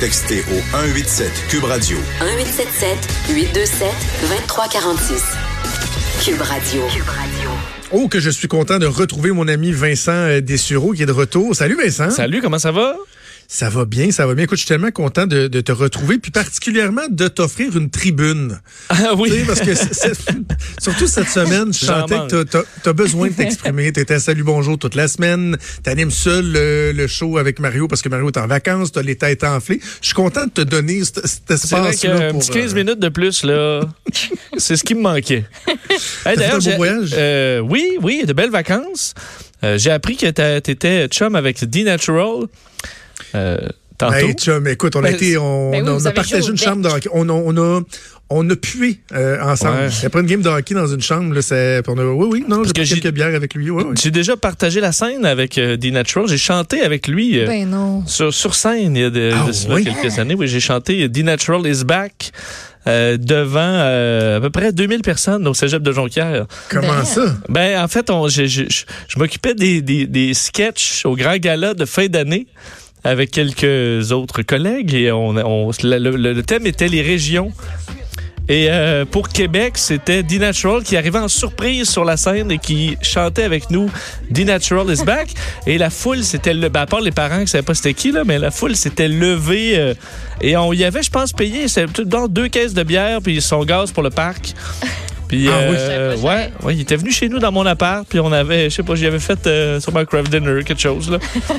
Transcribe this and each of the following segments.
Textez au 187 Cube Radio. 1877 827 2346. Cube Radio. Cube Radio. Oh, que je suis content de retrouver mon ami Vincent euh, Dessureau qui est de retour. Salut Vincent. Salut, comment ça va? Ça va bien, ça va bien. Écoute, je suis tellement content de, de te retrouver, puis particulièrement de t'offrir une tribune. Ah oui. Tu parce que surtout cette semaine, je J'en sentais que t'as- t'as as besoin de t'exprimer. T'étais à Salut Bonjour toute la semaine. T'animes seul le, le show avec Mario parce que Mario est en vacances. T'as les têtes enflées. Je suis content de te donner cet, cet espace-là qu'un pour... petit 15 euh, minutes de plus, là, c'est ce qui me manquait. Hey, voyage? euh, oui, oui, de belles vacances. Euh, j'ai appris que tu étais chum avec D-Natural. Euh, tantôt. Hey, chum, écoute, on a Ben, été, on, ben oui, on vous a partagé une chambre de hockey. On a, on a, on a pué euh, ensemble. Ouais. Après une game de hockey dans une chambre, là, c'est, on a, oui, oui, non, j'ai que pris quelques bières avec lui. Oui, oui. J'ai déjà partagé la scène avec euh, D-Natural. J'ai chanté avec lui euh, Ben non. sur, sur scène il y a de, Ah de cela oui? quelques années. Oui, j'ai chanté D-Natural is back euh, devant euh, à peu près 2000 personnes au cégep de Jonquière. Comment Ben. ça? Ben, en fait, on, je, je, je- je m'occupais des, des, des sketchs au grand gala de fin d'année avec quelques autres collègues et on, le, thème était les régions. Et euh, pour Québec, c'était D-Natural qui arrivait en surprise sur la scène et qui chantait avec nous D-Natural is back. Et la foule, c'était le. Ben, à part les parents qui ne savaient pas c'était qui, là, mais la foule s'était levée. euh, et on y avait, je pense, payé dans deux caisses de bière puis son gaz pour le parc. Puis, Ah oui. euh, pas, ouais, ouais, il était venu chez nous dans mon appart, puis on avait, je sais pas, j'y avais fait euh, sur my craft dinner, quelque chose, là.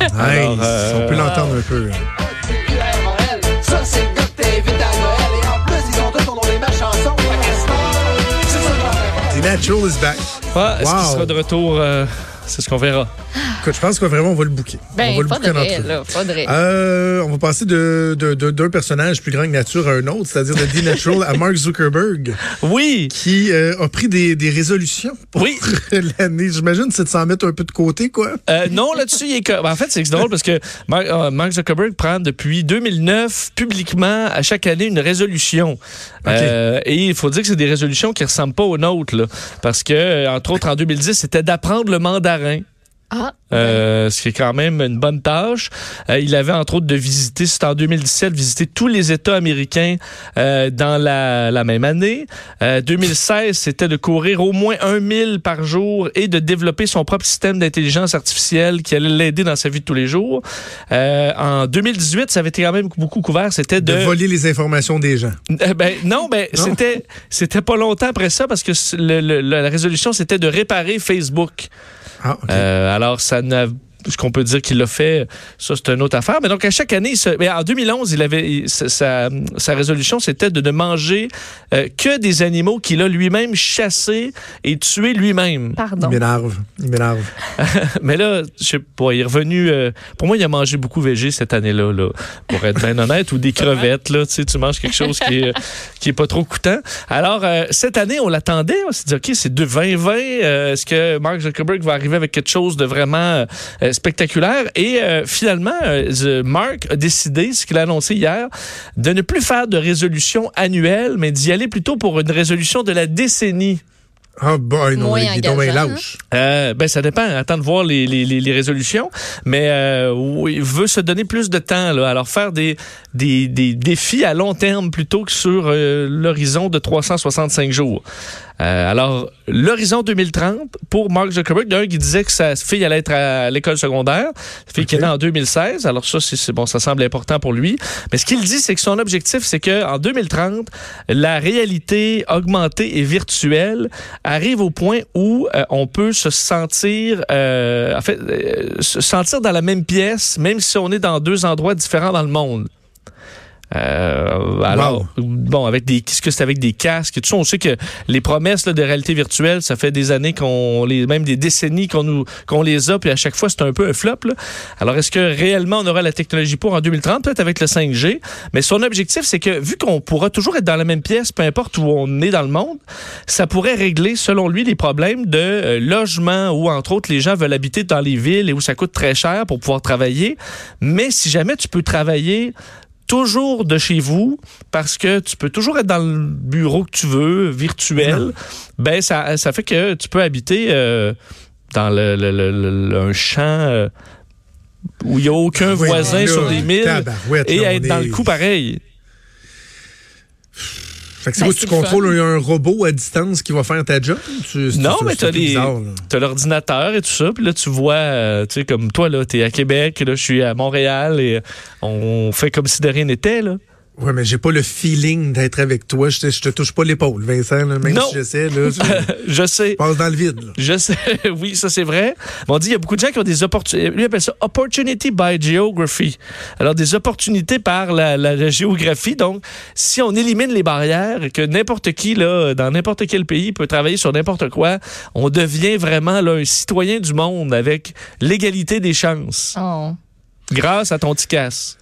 Alors, Hey, euh, on peut l'entendre un peu. The Natural is back. Ouais, Est-ce qu'il sera de retour? euh, c'est ce qu'on verra. Écoute, je pense que vraiment, on va le booker. on va Ben, le en faudrait, entrevue. là, faudrait. Euh, on va passer de, de, de- d'un personnage plus grand que nature à un autre, c'est-à-dire de D Natural à Mark Zuckerberg, Oui! qui euh, a pris des, des résolutions pour Oui. l'année. J'imagine que c'est de s'en mettre un peu de côté, quoi. Euh, non, là-dessus, il est. en fait, c'est drôle parce que Mark, euh, Mark Zuckerberg prend depuis 2009 publiquement à chaque année une résolution. Euh, et il faut dire que c'est des résolutions qui ressemblent pas aux nôtres, là, parce que entre autres en 2010, c'était d'apprendre le mandarin. Ah, Euh, ce qui est quand même une bonne tâche. Euh, il avait entre autres de visiter, c'était en 2017, visiter tous les États américains euh, dans la, la même année. Euh, 2016, c'était de courir au moins un mille par jour et de développer son propre système d'intelligence artificielle qui allait l'aider dans sa vie de tous les jours. Euh, en 2018, ça avait été quand même beaucoup couvert, c'était De de... voler les informations des gens. Euh, ben, non, ben, Non? c'était c'était pas longtemps après ça parce que le- le- la résolution, c'était de réparer Facebook. Ah, OK. Euh, alors, ça n'a ce qu'on peut dire qu'il l'a fait, ça c'est une autre affaire. Mais donc à chaque année, se- mais en 2011, il avait il- sa, sa- résolution, c'était de ne manger euh, que des animaux qu'il a lui-même chassés et tués lui-même. pardon. Il m'énerve. Il m'énerve. Mais là, je sais pas, il est revenu. euh, pour moi, il a mangé beaucoup végé cette année-là, là, pour être bien honnête, ou des crevettes. Là, tu sais, tu manges quelque chose qui est qui est pas trop coûtant. Alors euh, cette année, on l'attendait. On s'est dit, ok, c'est 2020. Euh, Est-ce que Mark Zuckerberg va arriver avec quelque chose de vraiment spectaculaire Et euh, finalement, euh, Mark a décidé, ce qu'il a annoncé hier, de ne plus faire de résolution annuelle, mais d'y aller plutôt pour une résolution de la décennie. Ah, boy, non, Moins il est donc bien engageant, lâche. Euh, ben ça dépend. Attends de voir les, les, les, les résolutions, mais euh, oui, il veut se donner plus de temps. Là. Alors faire des, des, des défis à long terme plutôt que sur euh, l'horizon de 365 jours. Euh, alors l'horizon 2030 pour Mark Zuckerberg, d'un qui disait que sa fille allait être à l'école secondaire, sa fille qui est née en 2016. Alors ça c'est c'est bon, ça semble important pour lui. Mais ce qu'il dit, c'est que son objectif, c'est que en 2030, la réalité augmentée et virtuelle arrive au point où euh, on peut se sentir, euh, en fait, euh, se sentir dans la même pièce, même si on est dans deux endroits différents dans le monde. Euh, alors, bon, avec des, qu'est-ce que c'est avec des casques et tout ça, on sait que les promesses là, de réalité virtuelle, ça fait des années qu'on les, même des décennies qu'on nous, qu'on les a, puis à chaque fois c'est un peu un flop. Là. Alors, est-ce que réellement on aura la technologie pour en 2030, peut-être avec le 5G, mais son objectif, c'est que vu qu'on pourra toujours être dans la même pièce, peu importe où on est dans le monde, ça pourrait régler, selon lui, les problèmes de euh, logement où, entre autres, les gens veulent habiter dans les villes et où ça coûte très cher pour pouvoir travailler. Mais si jamais tu peux travailler toujours de chez vous parce que tu peux toujours être dans le bureau que tu veux, virtuel, ben ça, ça fait que tu peux habiter euh, dans le, le- le- le- un champ euh, où il n'y a aucun Ah oui, voisin là, sur des milles et être dans le coup pareil. Fait que c'est Ben, quoi, tu le contrôles un robot à distance qui va faire ta job? Tu- Non, mais t'as les, t'as l'ordinateur et tout ça, puis là tu vois, euh, tu sais comme toi là, t'es à Québec, là je suis à Montréal et on fait comme si de rien n'était là. Ouais, mais j'ai pas le feeling d'être avec toi. Je te, je te touche pas l'épaule, Vincent, là, même Non. si j'essaie, là. Je Je sais. passe dans le vide, là. Je sais, oui, ça c'est vrai. Mais on dit il y a beaucoup de gens qui ont des opportunités. Lui appelle ça opportunity by geography. Alors des opportunités par la, la- la géographie. Donc, si on élimine les barrières, et que n'importe qui là, dans n'importe quel pays peut travailler sur n'importe quoi, on devient vraiment là un citoyen du monde avec l'égalité des chances Oh. grâce à ton ticasse.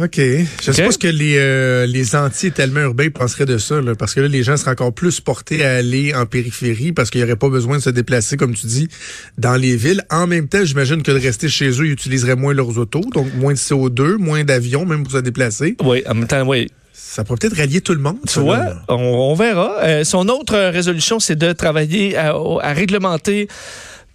OK. Je sais OK. pas ce que les, euh, les anti-tellement urbains penseraient de ça, là, parce que là, les gens seraient encore plus portés à aller en périphérie parce qu'il n'y aurait pas besoin de se déplacer, comme tu dis, dans les villes. En même temps, j'imagine que de rester chez eux, ils utiliseraient moins leurs autos, donc moins de CO2, moins d'avions, même pour se déplacer. Oui, en même temps, oui. Ça pourrait peut-être rallier tout le monde. Tu vois, on, on verra. Euh, son autre résolution, c'est de travailler à réglementer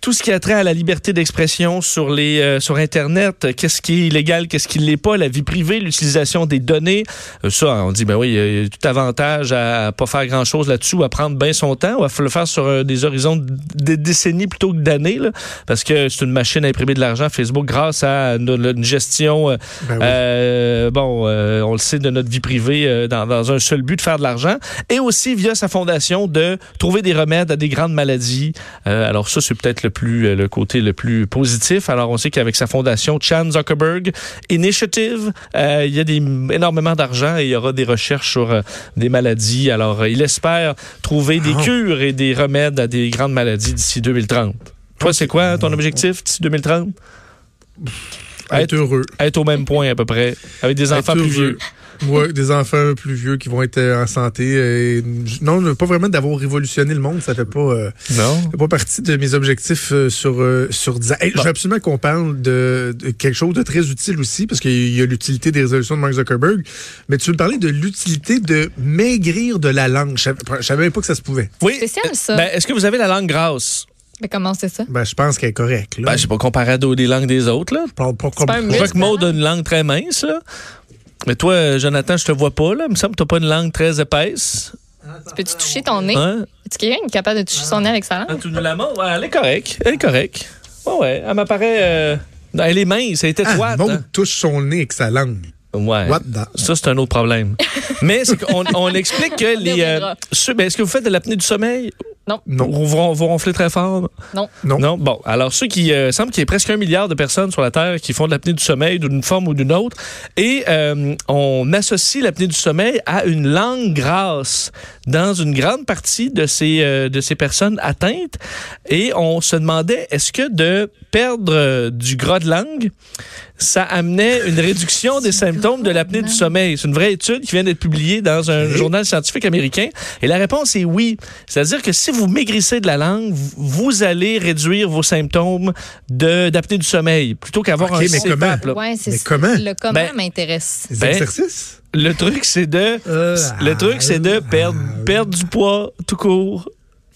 tout ce qui a trait à la liberté d'expression sur les euh, sur internet, qu'est-ce qui est illégal, qu'est-ce qui l'est pas, la vie privée, l'utilisation des données. Euh, ça, on dit ben oui, il y a tout avantage à pas faire grand-chose là-dessus à prendre bien son temps, ou à le faire sur euh, des horizons de décennies plutôt que d'années parce que c'est une machine à imprimer de l'argent Facebook grâce à une, une gestion euh, Ben oui. euh, bon, euh, on le sait de notre vie privée euh, dans, dans un seul but de faire de l'argent et aussi via sa fondation de trouver des remèdes à des grandes maladies. Euh, alors ça, c'est peut-être le plus euh, le côté le plus positif. Alors on sait qu'avec sa fondation Chan Zuckerberg Initiative, euh, il y a des, énormément d'argent et il y aura des recherches sur euh, des maladies. Alors il espère trouver des Ah. cures et des remèdes à des grandes maladies d'ici 2030. Toi, c'est quoi ton objectif d'ici 2030? Être heureux. Être au même point à peu près, avec des enfants plus vieux. Ouais, des enfants plus vieux qui vont être euh, en santé. et- non, pas vraiment d'avoir révolutionné le monde, ça fait pas, euh, Non? fait pas partie de mes objectifs euh, sur euh, sur 10 ans. Hey, Je veux absolument qu'on parle de, de quelque chose de très utile aussi, parce qu'il y a l'utilité des résolutions de Mark Zuckerberg. Mais tu veux me parler de l'utilité de maigrir de la langue. Je savais, même pas que ça se pouvait. Oui. Spécial, ça. Ben, Est-ce que vous avez la langue grasse? Mais comment c'est ça? Ben, je pense qu'elle est correcte. Ben, je sais pas comparé à des langues des autres, là. Je parle pas comme Je vois muscle, que Maud hein? a une langue très mince, là. Mais toi, euh, Jonathan, je te vois pas, là. Il me semble que t'as pas une langue très épaisse. Peux-tu toucher ton nez? Hein? Est-ce quelqu'un qui est capable de toucher son nez avec sa Ah, langue? tu nous la montres? Ouais, elle est correcte. Elle est correcte. Ouais, ouais. Elle m'apparaît. euh, Elle est mince, elle est Ah, étroite. Maud hein. touche son nez avec sa langue. Ouais. What the- Ça, c'est un autre problème. Mais c'est qu'on on explique que y les. euh, ceux- ben, Est-ce que vous faites de l'apnée du sommeil? Non. Non. Vous, vous, vous ronflez très fort? Non. Non. Non, bon. Alors, ceux qui euh, semble qu'il y ait presque un milliard de personnes sur la Terre qui font de l'apnée du sommeil d'une forme ou d'une autre. Et euh, on associe l'apnée du sommeil à une langue grasse dans une grande partie de ces, euh, de ces personnes atteintes. Et on se demandait, est-ce que de perdre euh, du gras de langue, ça amenait une réduction des symptômes de l'apnée du sommeil. C'est une vraie étude qui vient d'être publiée dans un Oui. journal scientifique américain. Et la réponse est oui. C'est-à-dire que si vous maigrissez de la langue, vous- allez réduire vos symptômes de- d'apnée du sommeil plutôt qu'avoir Ok, un mais comment? Ouais, Mais comment? Le comment Ben, m'intéresse. Les Ben, exercices? Le truc, c'est de, Euh, le truc, c'est de ah, perdre, ah, perdre du poids tout court.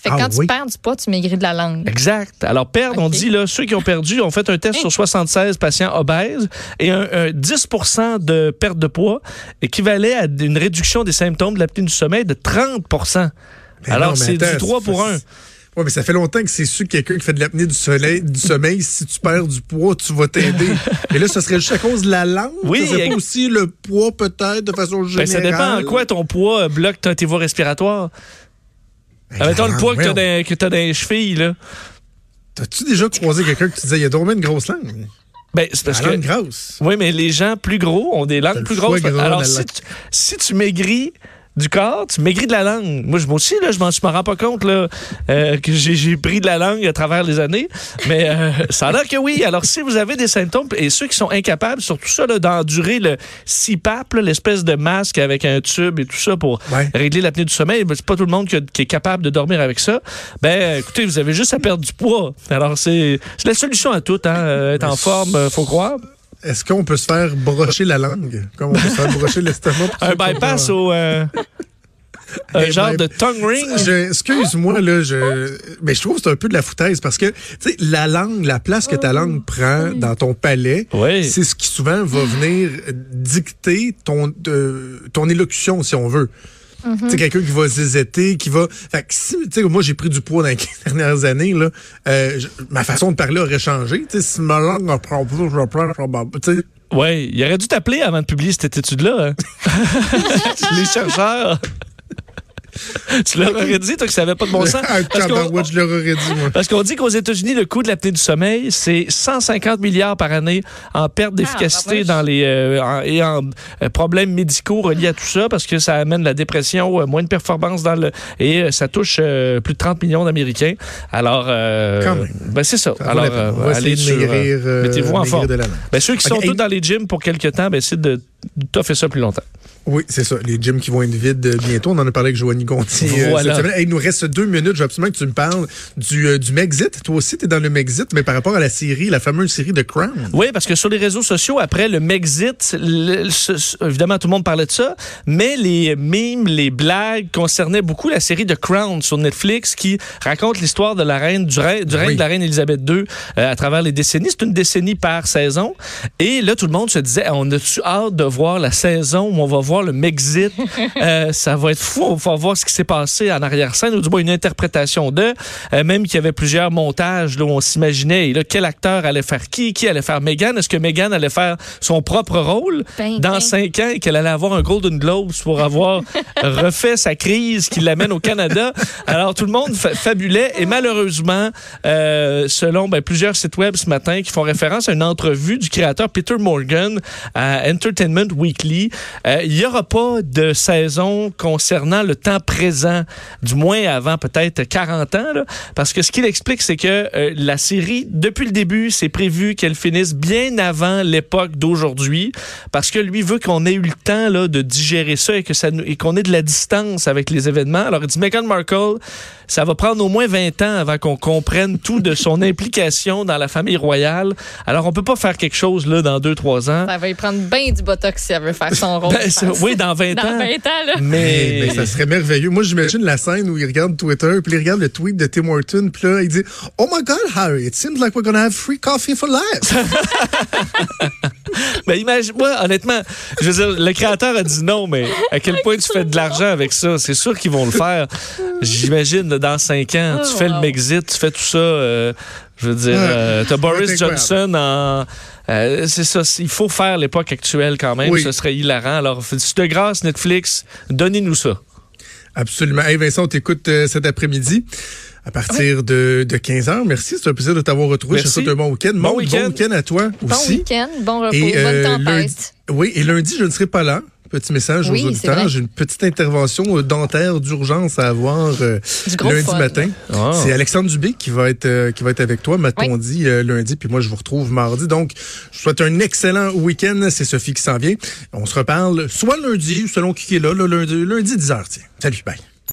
Fait que Ah quand oui. tu perds du poids, tu maigris de la langue. Exact. Alors, perdre, on dit, là, ceux qui ont perdu ont fait un test sur 76 patients obèses et un, un 10% de perte de poids équivalait à une réduction des symptômes de l'apnée du sommeil de 30 Mais Alors, c'est du attends, 3 pour 1. Oui, mais ça fait longtemps que c'est sûr que quelqu'un qui fait de l'apnée du, soleil, du sommeil, si tu perds du poids, tu vas t'aider. Et là, ce serait juste à cause de la langue? Oui, pas aussi le poids, peut-être, de façon Ben, générale? ça dépend en quoi ton poids bloque tes voies respiratoires. Admettons la le poids que t'as dans, que dans les chevilles, là. T'as-tu déjà croisé quelqu'un qui te disait, il y a donc une grosse langue? Ben, c'est parce la que. langue grosse. Oui, mais les gens plus gros ont des langues plus grosses. Alors, la si langue. tu, si tu maigris du corps, tu maigris de la langue. Moi, je- moi aussi, là, je m'en je m'en rends pas compte là, euh, que j'ai j'ai pris de la langue à travers les années. Mais euh, ça a l'air que oui. Alors, si vous avez des symptômes, et ceux qui sont incapables, surtout ça, là, d'endurer le CPAP, là, l'espèce de masque avec un tube et tout ça pour Ouais. régler l'apnée du sommeil, ben, c'est pas tout le monde qui, a- qui est capable de dormir avec ça. Ben, écoutez, vous avez juste à perdre du poids. Alors, c'est c'est la solution à tout. Hein, euh, être en forme, euh, faut croire. Est-ce qu'on peut se faire brocher la langue? Comme on peut se faire brocher l'estomac? pour Un bypass pas- au... euh, Un genre de tongue ring? Excuse-moi, là, je, mais je trouve que c'est un peu de la foutaise parce que, tu sais, la langue, la place que ta langue prend dans ton palais, Oui. c'est ce qui souvent va venir dicter ton, euh, ton élocution, si on veut. Sais, quelqu'un qui va zézeter, qui va... Fait que si, tu sais, moi, j'ai pris du poids dans les 15 dernières années, là, euh, ma façon de parler aurait changé. Tu sais, si ma langue apprend plus, je reprends, tu sais, Oui, il aurait dû t'appeler avant de publier cette étude-là. hein. Les chercheurs. tu leur aurais dit, toi, que ça n'avait pas de bon sens? Parce qu'on- je leur aurais dit, moi. Parce qu'on dit qu'aux États-Unis, le coût de l'apnée du sommeil, c'est 150 milliards par année en perte d'efficacité Ah, bah, dans les euh, en- et en euh, problèmes médicaux reliés à tout ça, parce que ça amène la dépression, euh, moins de performance dans le et euh, ça touche euh, plus de 30 millions d'Américains. Alors, euh, Quand même. ben c'est ça. Alors, euh, allez sur, euh, maigrir, mettez-vous en forme. Ben, ceux qui sont tous dans les gyms pour quelque temps, ben, essayez de toffer ça plus longtemps. Oui, c'est ça. Les gyms qui vont être vides euh, bientôt. On en a parlé avec Joanie Gontier. euh, Voilà. cette semaine. Hey, il nous reste deux minutes. Je veux absolument que tu me parles du, euh, du Megxit. Toi aussi, tu es dans le Megxit, mais par rapport à la série, la fameuse série de Crown. Oui, parce que sur les réseaux sociaux, après le Megxit, le- ce- évidemment, tout le monde parlait de ça, mais les mimes, les blagues concernaient beaucoup la série The Crown sur Netflix qui raconte l'histoire de la reine, du, règne- du règne Oui. de la reine Elisabeth II euh, à travers les décennies. C'est une décennie par saison. Et là, tout le monde se disait, on a-tu hâte de voir la saison où on va voir le Megxit? Euh, ça va être fou. On va voir ce qui s'est passé en arrière-scène, ou du moins une interprétation de. Euh, même qu'il y avait plusieurs montages là, où on s'imaginait là, quel acteur allait faire qui, qui allait faire Meghan. Est-ce que Meghan allait faire son propre rôle Ben, dans ben. cinq ans et qu'elle allait avoir un Golden Globe pour avoir refait sa crise qui l'amène au Canada? Alors, tout le monde fa- fabulait et malheureusement, euh, selon ben, plusieurs sites web ce matin qui font référence à une entrevue du créateur Peter Morgan à Entertainment Weekly, euh, il n'y aura pas de saison concernant le temps présent, du moins avant peut-être 40 ans, là, parce que ce qu'il explique, c'est que euh, la série, depuis le début, c'est prévu qu'elle finisse bien avant l'époque d'aujourd'hui, parce que lui veut qu'on ait eu le temps là, de digérer ça et que ça et qu'on ait de la distance avec les événements. Alors il dit Meghan Markle, ça va prendre au moins 20 ans avant qu'on comprenne tout de son implication dans la famille royale. Alors on peut pas faire quelque chose là dans 2-3 ans. Ça va y prendre bien du botox si elle veut faire son rôle. Ben, oui, dans 20 Dans ans. 20 ans, là. Mais, ben, ça serait merveilleux. Moi, j'imagine la scène où il regarde Twitter, puis il regarde le tweet de Tim Horton, puis là, il dit Oh my God, Harry, it seems like we're gonna have free coffee for life. Ben, imagine, moi, honnêtement, je veux dire, le créateur a dit non, mais à quel point tu fais de l'argent avec ça? C'est sûr qu'ils vont le faire. J'imagine, dans cinq ans, tu Oh, fais le wow. Megxit, tu fais tout ça. euh, je veux dire, euh, t'as Boris. Johnson en. Euh, c'est ça, il faut faire l'époque actuelle quand même. Oui. Ce serait hilarant. Alors, de grâce, Netflix, donnez-nous ça. Absolument. Hey Vincent, on t'écoute euh, cet après-midi. À partir de, de 15h. Merci, c'est un plaisir de t'avoir retrouvé. Je te Merci. souhaite un bon week-end. Bon week-end. bon week-end à toi Bon aussi. week-end, bon repos, Et, euh, bonne tempête. lundi- oui, et lundi, je ne serai pas là. Petit message Oui, aux auditeurs. J'ai une petite intervention euh, dentaire d'urgence à avoir euh, lundi fun. matin. Ah. C'est Alexandre Dubé qui va être euh, qui va être avec toi, m'a-t-on Oui. dit euh, lundi, puis moi je vous retrouve mardi. Donc, je vous souhaite un excellent week-end. C'est Sophie qui s'en vient. On se reparle soit lundi, selon qui est là, là, lundi, lundi 10h. Tiens. Salut, bye.